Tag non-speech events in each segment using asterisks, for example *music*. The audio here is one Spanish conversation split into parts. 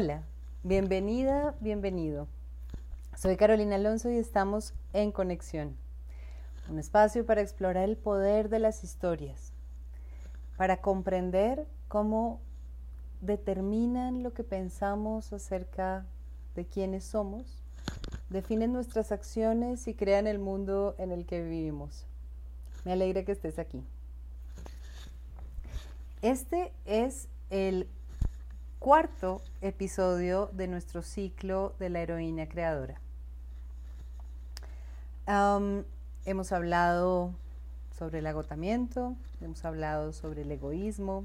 Hola, bienvenida, bienvenido. Soy Carolina Alonso y estamos en Conexión, un espacio para explorar el poder de las historias, para comprender cómo determinan lo que pensamos acerca de quiénes somos, definen nuestras acciones y crean el mundo en el que vivimos. Me alegra que estés aquí. Este es el cuarto episodio de nuestro ciclo de la heroína creadora. hemos hablado sobre el agotamiento, hemos hablado sobre el egoísmo,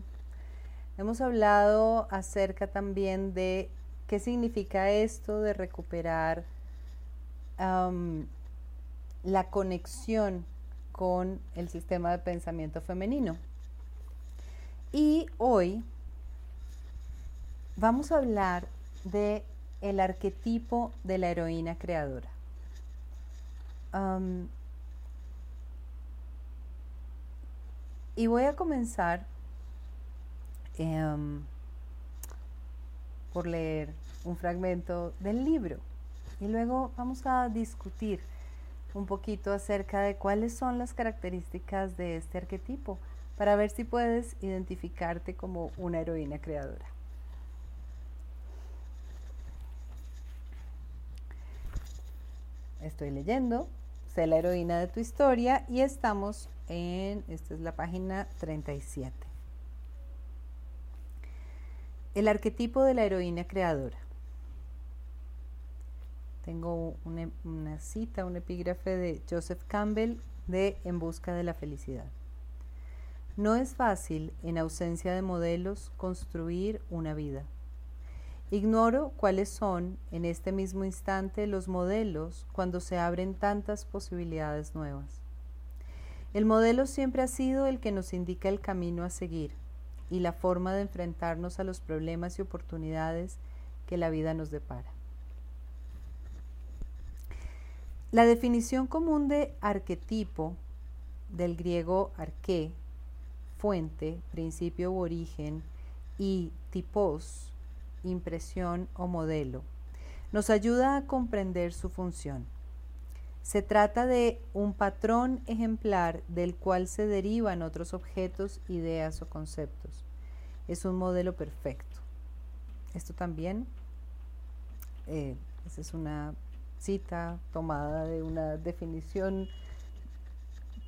hemos hablado acerca también de qué significa esto de recuperar la conexión con el sistema de pensamiento femenino. Y hoy vamos a hablar de el arquetipo de la heroína creadora. y voy a comenzar em, por leer un fragmento del libro y luego vamos a discutir un poquito acerca de cuáles son las características de este arquetipo para ver si puedes identificarte como una heroína creadora. Estoy leyendo, sé la heroína de tu historia y estamos en, esta es la página 37. El arquetipo de la heroína creadora. Tengo una, una, cita, un epígrafe de Joseph Campbell de En Busca de la Felicidad. No es fácil, en ausencia de modelos, construir una vida. Ignoro cuáles son en este mismo instante los modelos cuando se abren tantas posibilidades nuevas. El modelo siempre ha sido el que nos indica el camino a seguir y la forma de enfrentarnos a los problemas y oportunidades que la vida nos depara. La definición común de arquetipo del griego arqué, fuente, principio u origen, y tipos, impresión o modelo. Nos ayuda a comprender su función. Se trata de un patrón ejemplar del cual se derivan otros objetos, ideas o conceptos. Es un modelo perfecto. Esto también, eh, es una cita tomada de una definición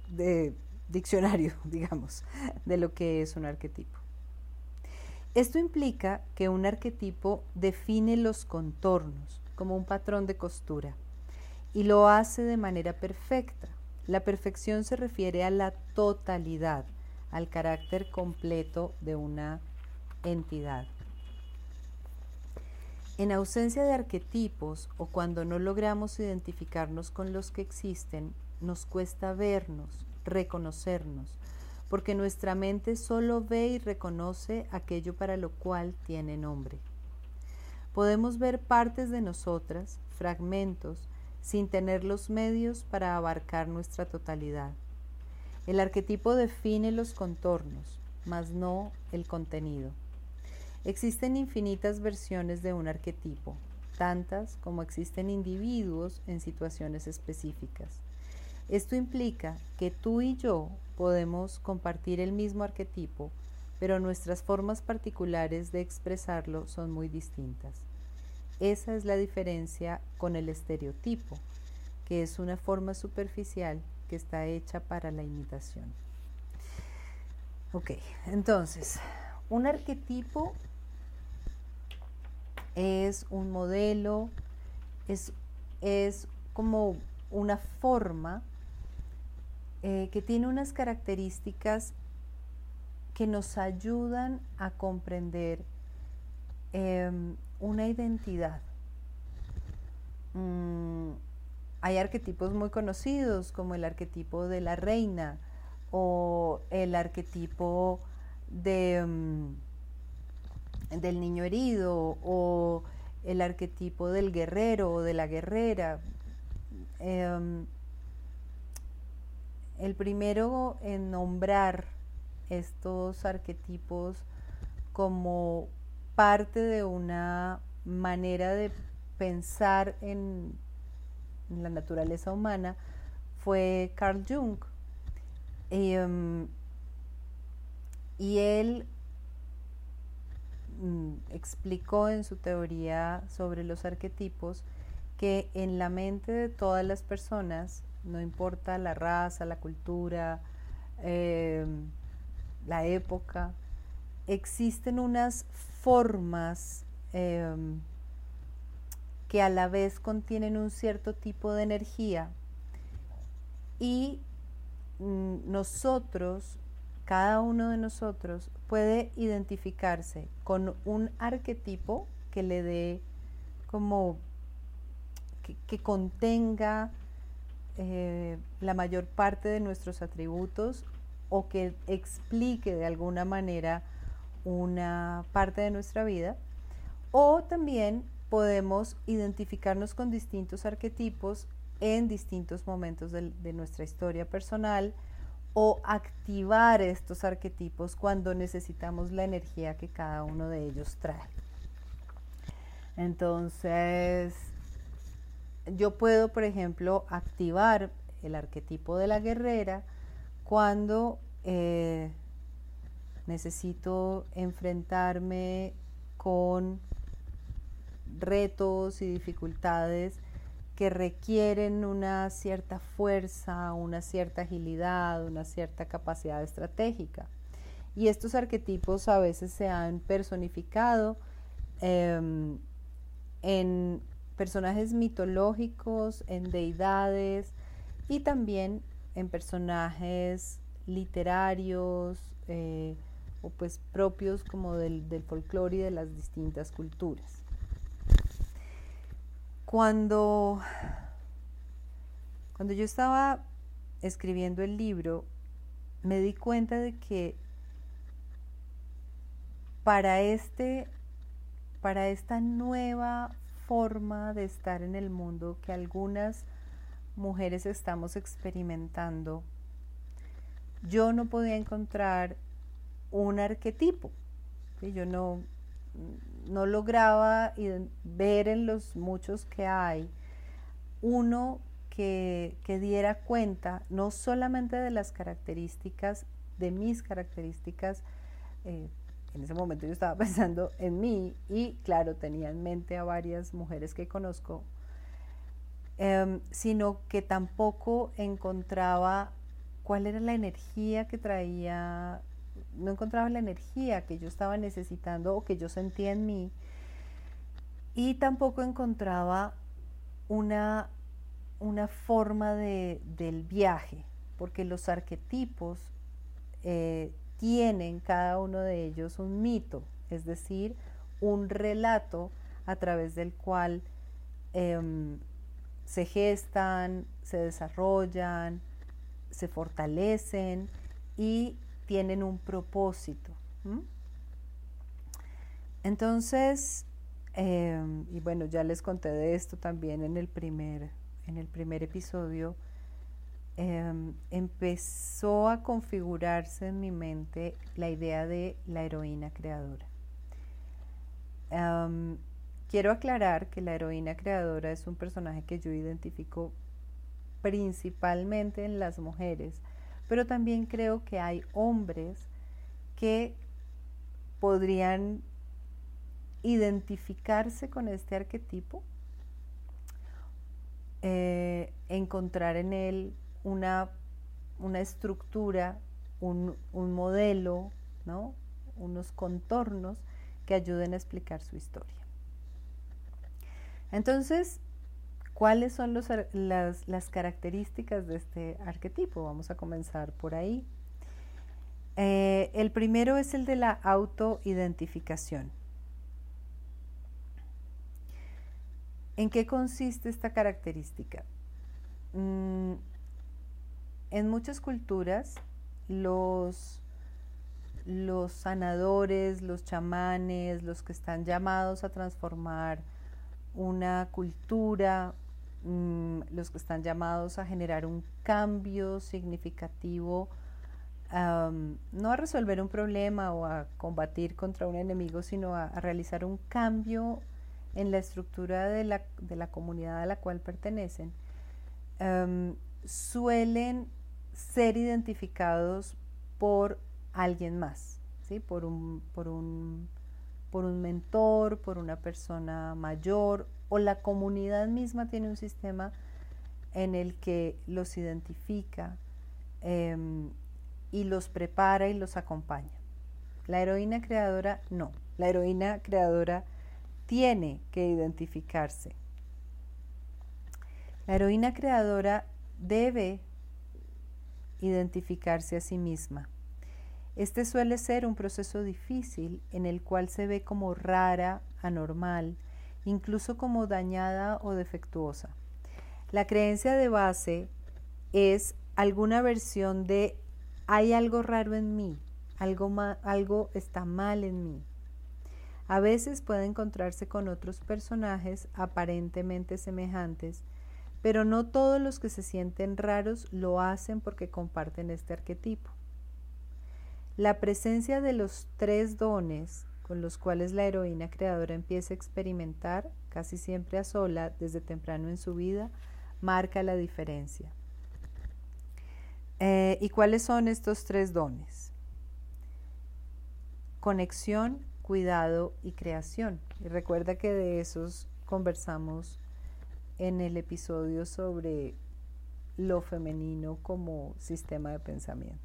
de diccionario, *laughs* digamos, de lo que es un arquetipo. Esto implica que un arquetipo define los contornos como un patrón de costura y lo hace de manera perfecta. La perfección se refiere a la totalidad, al carácter completo de una entidad. En ausencia de arquetipos o cuando no logramos identificarnos con los que existen, nos cuesta vernos, reconocernos, porque nuestra mente solo ve y reconoce aquello para lo cual tiene nombre. Podemos ver partes de nosotras, fragmentos, sin tener los medios para abarcar nuestra totalidad. El arquetipo define los contornos, mas no el contenido. Existen infinitas versiones de un arquetipo, tantas como existen individuos en situaciones específicas. Esto implica que tú y yo podemos compartir el mismo arquetipo, pero nuestras formas particulares de expresarlo son muy distintas. Esa es la diferencia con el estereotipo, que es una forma superficial que está hecha para la imitación. Ok, entonces, un arquetipo es un modelo, es, es como una forma eh, que tiene unas características que nos ayudan a comprender em, una identidad. Mm, hay arquetipos muy conocidos como el arquetipo de la reina o el arquetipo de, mm, del niño herido o el arquetipo del guerrero o de la guerrera. Em, el primero en nombrar estos arquetipos como parte de una manera de pensar en, la naturaleza humana fue Carl Jung. Em, y él mm, explicó en su teoría sobre los arquetipos que en la mente de todas las personas, no importa la raza, la cultura, em, la época, existen unas formas em, que a la vez contienen un cierto tipo de energía. Y mm, nosotros, cada uno de nosotros puede identificarse con un arquetipo que le dé como que, contenga eh, la mayor parte de nuestros atributos o que explique de alguna manera una parte de nuestra vida. O también podemos identificarnos con distintos arquetipos en distintos momentos de, de, nuestra historia personal o activar estos arquetipos cuando necesitamos la energía que cada uno de ellos trae. Entonces, yo puedo, por ejemplo, activar el arquetipo de la guerrera cuando eh, necesito enfrentarme con retos y dificultades que requieren una cierta fuerza, una cierta agilidad, una cierta capacidad estratégica. Y estos arquetipos a veces se han personificado em, en personajes mitológicos, en deidades y también en personajes literarios eh, o pues propios como del, del folclore y de las distintas culturas. Cuando, cuando yo estaba escribiendo el libro, me di cuenta de que para, este, para esta nueva forma de estar en el mundo que algunas mujeres estamos experimentando, yo no podía encontrar un arquetipo. Yo no, no lograba ver en los muchos que hay uno que, diera cuenta no solamente de las características, de mis características, eh, en ese momento yo estaba *laughs* pensando en mí y claro, tenía en mente a varias mujeres que conozco, em, sino que tampoco encontraba cuál era la energía que traía, no encontraba la energía que yo estaba necesitando o que yo sentía en mí. Y tampoco encontraba una, una forma de, del viaje, porque los arquetipos eh, tienen cada uno de ellos un mito, es decir, un relato a través del cual em, se gestan, se desarrollan, se fortalecen y tienen un propósito. Entonces, em, y bueno, ya les conté de esto también en el primer, en el primer episodio, Em, empezó a configurarse en mi mente la idea de la heroína creadora. Em, quiero aclarar que la heroína creadora es un personaje que yo identifico principalmente en las mujeres, pero también creo que hay hombres que podrían identificarse con este arquetipo, eh, encontrar en él una, una estructura, un, modelo, ¿no? unos contornos que ayuden a explicar su historia. Entonces, ¿cuáles son las, las, características de este arquetipo? Vamos a comenzar por ahí. Eh, el primero es el de la autoidentificación. ¿En qué consiste esta característica? Mm, en muchas culturas los, los sanadores, los chamanes, los que están llamados a transformar una cultura, mm, los que están llamados a generar un cambio significativo, no a resolver un problema o a combatir contra un enemigo, sino a, realizar un cambio en la estructura de la, comunidad a la cual pertenecen, suelen ser identificados por alguien más, ¿sí? por, un, por, un, por un mentor, por una persona mayor o la comunidad misma tiene un sistema en el que los identifica em, y los prepara y los acompaña. La heroína creadora no. La heroína creadora tiene que identificarse. La heroína creadora debe identificarse a sí misma. Este suele ser un proceso difícil en el cual se ve como rara, anormal, incluso como dañada o defectuosa. La creencia de base es alguna versión de hay algo raro en mí, algo, algo está mal en mí. A veces puede encontrarse con otros personajes aparentemente semejantes, pero no todos los que se sienten raros lo hacen porque comparten este arquetipo. La presencia de los tres dones con los cuales la heroína creadora empieza a experimentar, casi siempre a sola, desde temprano en su vida, marca la diferencia. Eh, ¿Y cuáles son estos tres dones? Conexión, cuidado y creación. Y recuerda que de esos conversamos en el episodio sobre lo femenino como sistema de pensamiento.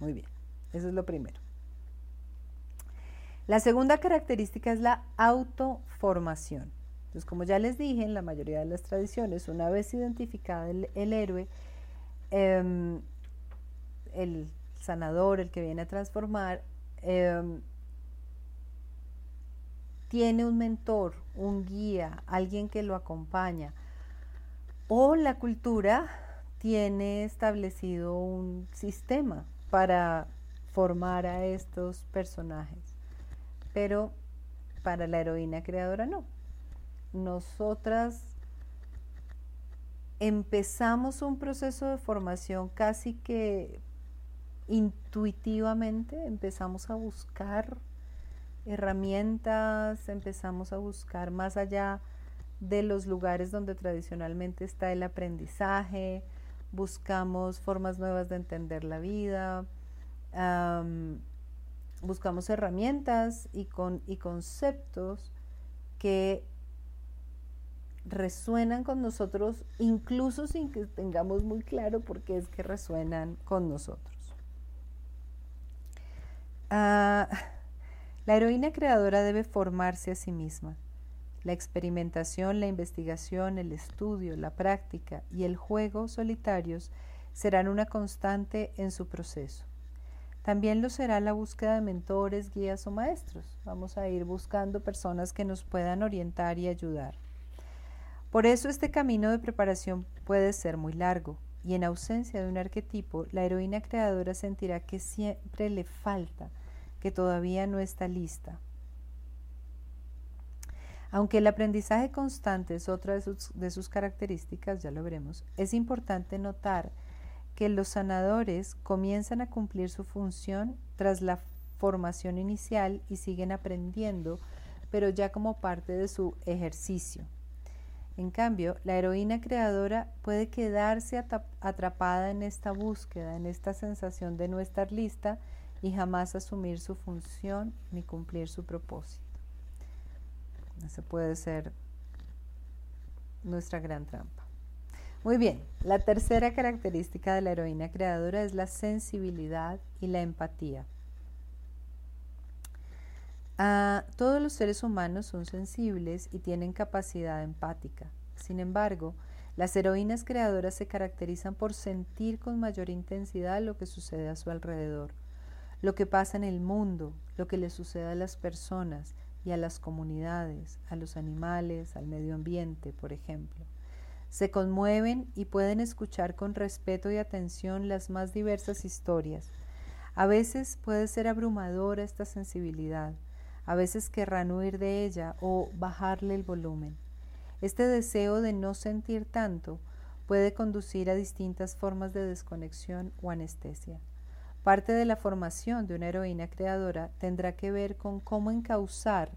Muy bien, eso es lo primero. La segunda característica es la autoformación. Entonces, como ya les dije, en la mayoría de las tradiciones, una vez identificado el, héroe, em, el sanador, el que viene a transformar, em, tiene un mentor, un guía, alguien que lo acompaña. O la cultura tiene establecido un sistema para formar a estos personajes. Pero para la heroína creadora no. Nosotras empezamos un proceso de formación casi que intuitivamente, empezamos a buscar herramientas, empezamos a buscar más allá de los lugares donde tradicionalmente está el aprendizaje, buscamos formas nuevas de entender la vida, buscamos herramientas y, con, y conceptos que resuenan con nosotros, incluso sin que tengamos muy claro por qué es que resuenan con nosotros. Ah, la heroína creadora debe formarse a sí misma. La experimentación, la investigación, el estudio, la práctica y el juego solitarios serán una constante en su proceso. También lo será la búsqueda de mentores, guías o maestros. Vamos a ir buscando personas que nos puedan orientar y ayudar. Por eso este camino de preparación puede ser muy largo y en ausencia de un arquetipo, la heroína creadora sentirá que siempre le falta que todavía no está lista. Aunque el aprendizaje constante es otra de sus, características, ya lo veremos, es importante notar que los sanadores comienzan a cumplir su función tras la formación inicial y siguen aprendiendo, pero ya como parte de su ejercicio. En cambio, la heroína creadora puede quedarse atrapada en esta búsqueda, en esta sensación de no estar lista y jamás asumir su función ni cumplir su propósito. Esa puede ser nuestra gran trampa. Muy bien, la tercera característica de la heroína creadora es la sensibilidad y la empatía. Todos los seres humanos son sensibles y tienen capacidad empática. Sin embargo, las heroínas creadoras se caracterizan por sentir con mayor intensidad lo que sucede a su alrededor lo que pasa en el mundo, lo que le sucede a las personas y a las comunidades, a los animales, al medio ambiente, por ejemplo. Se conmueven y pueden escuchar con respeto y atención las más diversas historias. A veces puede ser abrumadora esta sensibilidad, a veces querrán huir de ella o bajarle el volumen. Este deseo de no sentir tanto puede conducir a distintas formas de desconexión o anestesia. Parte de la formación de una heroína creadora tendrá que ver con cómo encauzar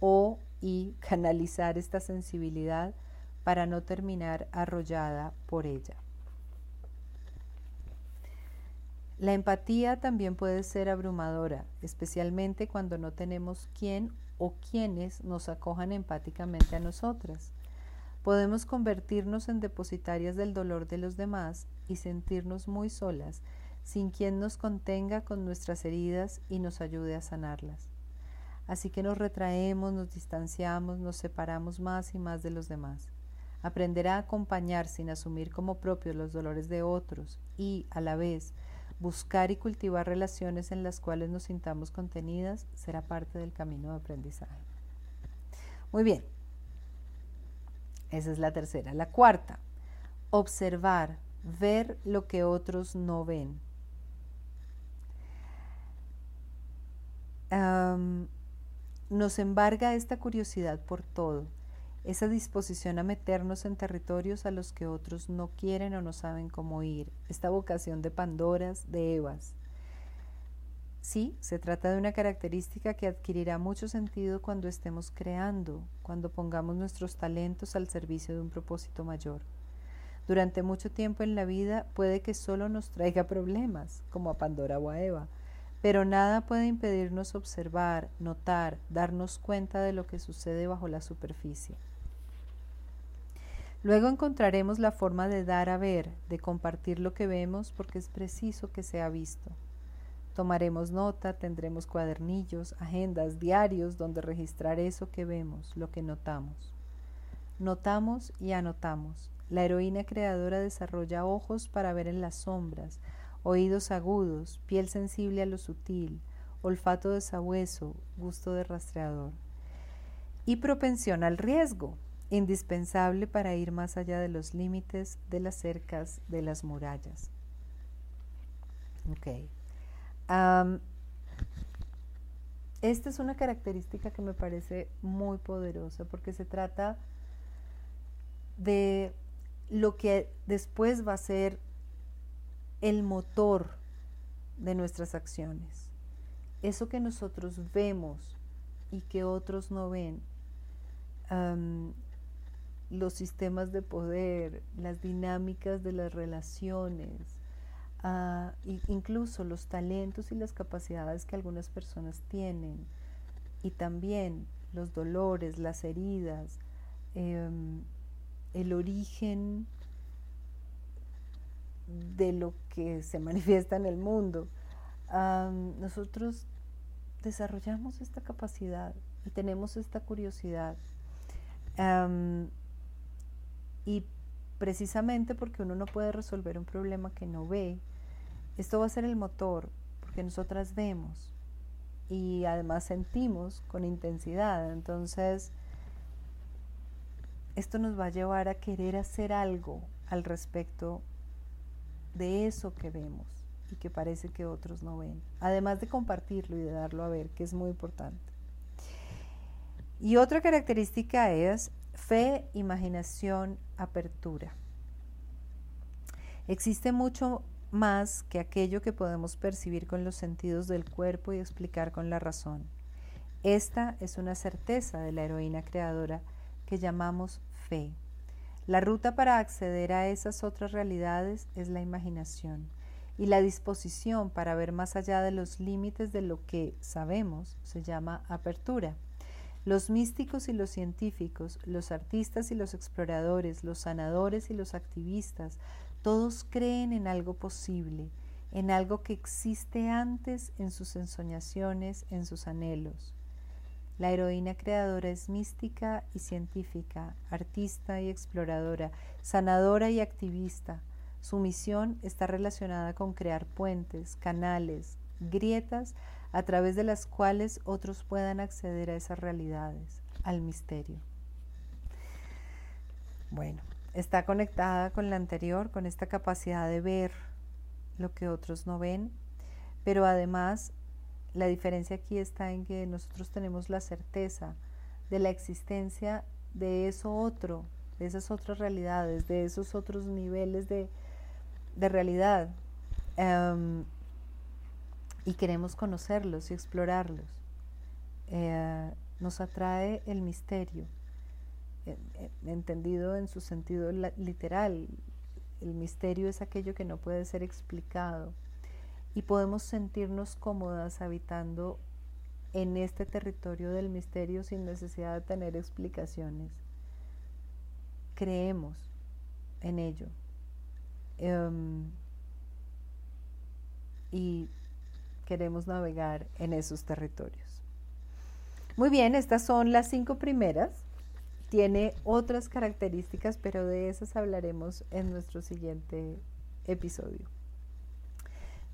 o y canalizar esta sensibilidad para no terminar arrollada por ella. La empatía también puede ser abrumadora, especialmente cuando no tenemos quién o quienes nos acojan empáticamente a nosotras. Podemos convertirnos en depositarias del dolor de los demás y sentirnos muy solas, sin quien nos contenga con nuestras heridas y nos ayude a sanarlas. Así que nos retraemos, nos distanciamos, nos separamos más y más de los demás. Aprender a acompañar sin asumir como propios los dolores de otros y, a la vez, buscar y cultivar relaciones en las cuales nos sintamos contenidas será parte del camino de aprendizaje. Muy bien, esa es la tercera. La cuarta, observar, ver lo que otros no ven. Nos embarga esta curiosidad por todo, esa disposición a meternos en territorios a los que otros no quieren o no saben cómo ir, esta vocación de Pandoras, de Evas. Sí, se trata de una característica que adquirirá mucho sentido cuando estemos creando, cuando pongamos nuestros talentos al servicio de un propósito mayor. Durante mucho tiempo en la vida puede que solo nos traiga problemas, como a Pandora o a Eva, pero nada puede impedirnos observar, notar, darnos cuenta de lo que sucede bajo la superficie. Luego encontraremos la forma de dar a ver, de compartir lo que vemos porque es preciso que sea visto. Tomaremos nota, tendremos cuadernillos, agendas, diarios donde registrar eso que vemos, lo que notamos. Notamos y anotamos. La heroína creadora desarrolla ojos para ver en las sombras, oídos agudos, piel sensible a lo sutil, olfato de sabueso, gusto de rastreador. Y propensión al riesgo, indispensable para ir más allá de los límites de las cercas de las murallas. Esta es una característica que me parece muy poderosa porque se trata de lo que después va a ser el motor de nuestras acciones. Eso que nosotros vemos y que otros no ven. los sistemas de poder, las dinámicas de las relaciones, uh, incluso los talentos y las capacidades que algunas personas tienen, y también los dolores, las heridas, em, el origen de lo que se manifiesta en el mundo. nosotros desarrollamos esta capacidad y tenemos esta curiosidad. y precisamente porque uno no puede resolver un problema que no ve, esto va a ser el motor, porque nosotras vemos y además sentimos con intensidad. Entonces, esto nos va a llevar a querer hacer algo al respecto de eso que vemos y que parece que otros no ven, además de compartirlo y de darlo a ver, que es muy importante. Y otra característica es fe, imaginación, apertura. Existe mucho más que aquello que podemos percibir con los sentidos del cuerpo y explicar con la razón. Esta es una certeza de la heroína creadora que llamamos fe. La ruta para acceder a esas otras realidades es la imaginación y la disposición para ver más allá de los límites de lo que sabemos se llama apertura. Los místicos y los científicos, los artistas y los exploradores, los sanadores y los activistas, todos creen en algo posible, en algo que existe antes en sus ensoñaciones, en sus anhelos. La heroína creadora es mística y científica, artista y exploradora, sanadora y activista. Su misión está relacionada con crear puentes, canales, grietas a través de las cuales otros puedan acceder a esas realidades, al misterio. Bueno, está conectada con la anterior, con esta capacidad de ver lo que otros no ven, pero además la diferencia aquí está en que nosotros tenemos la certeza de la existencia de eso otro, de esas otras realidades, de esos otros niveles de, realidad. Em, y queremos conocerlos y explorarlos. Eh, nos atrae el misterio, entendido en su sentido literal. El misterio es aquello que no puede ser explicado y podemos sentirnos cómodas habitando en este territorio del misterio sin necesidad de tener explicaciones. Creemos en ello. Em, y queremos navegar en esos territorios. Muy bien, estas son las cinco primeras. Tiene otras características, pero de esas hablaremos en nuestro siguiente episodio.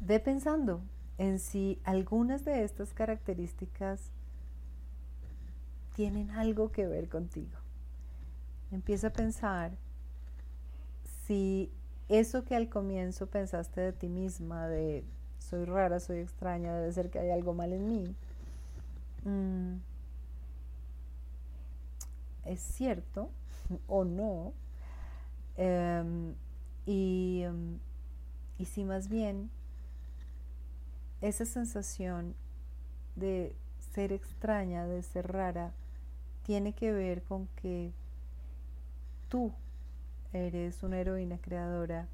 Ve pensando en si algunas de estas características tienen algo que ver contigo. Empieza a pensar si eso que al comienzo pensaste de ti misma, de soy rara, soy extraña, debe ser que hay algo mal en mí, mm, es cierto *laughs* o no. Em, y, em, y si más bien esa sensación de ser extraña, de ser rara, tiene que ver con que tú eres una heroína creadora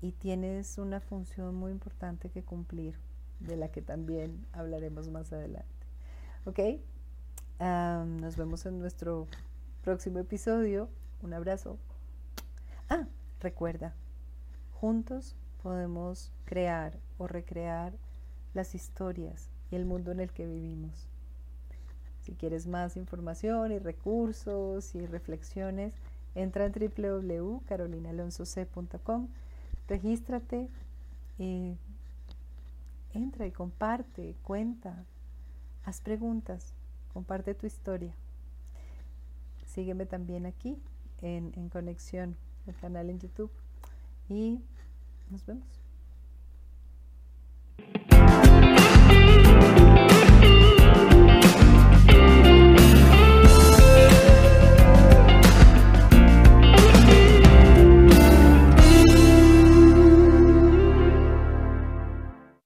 y tienes una función muy importante que cumplir, de la que también hablaremos más adelante. ¿Ok? nos vemos en nuestro próximo episodio. Un abrazo. Ah, recuerda, juntos podemos crear o recrear las historias y el mundo en el que vivimos. Si quieres más información y recursos y reflexiones, entra en www.carolinalonsoc.com, regístrate, y entra y comparte, cuenta, haz preguntas, comparte tu historia. Sígueme también aquí en, en Conexión, el canal en YouTube. Y nos vemos.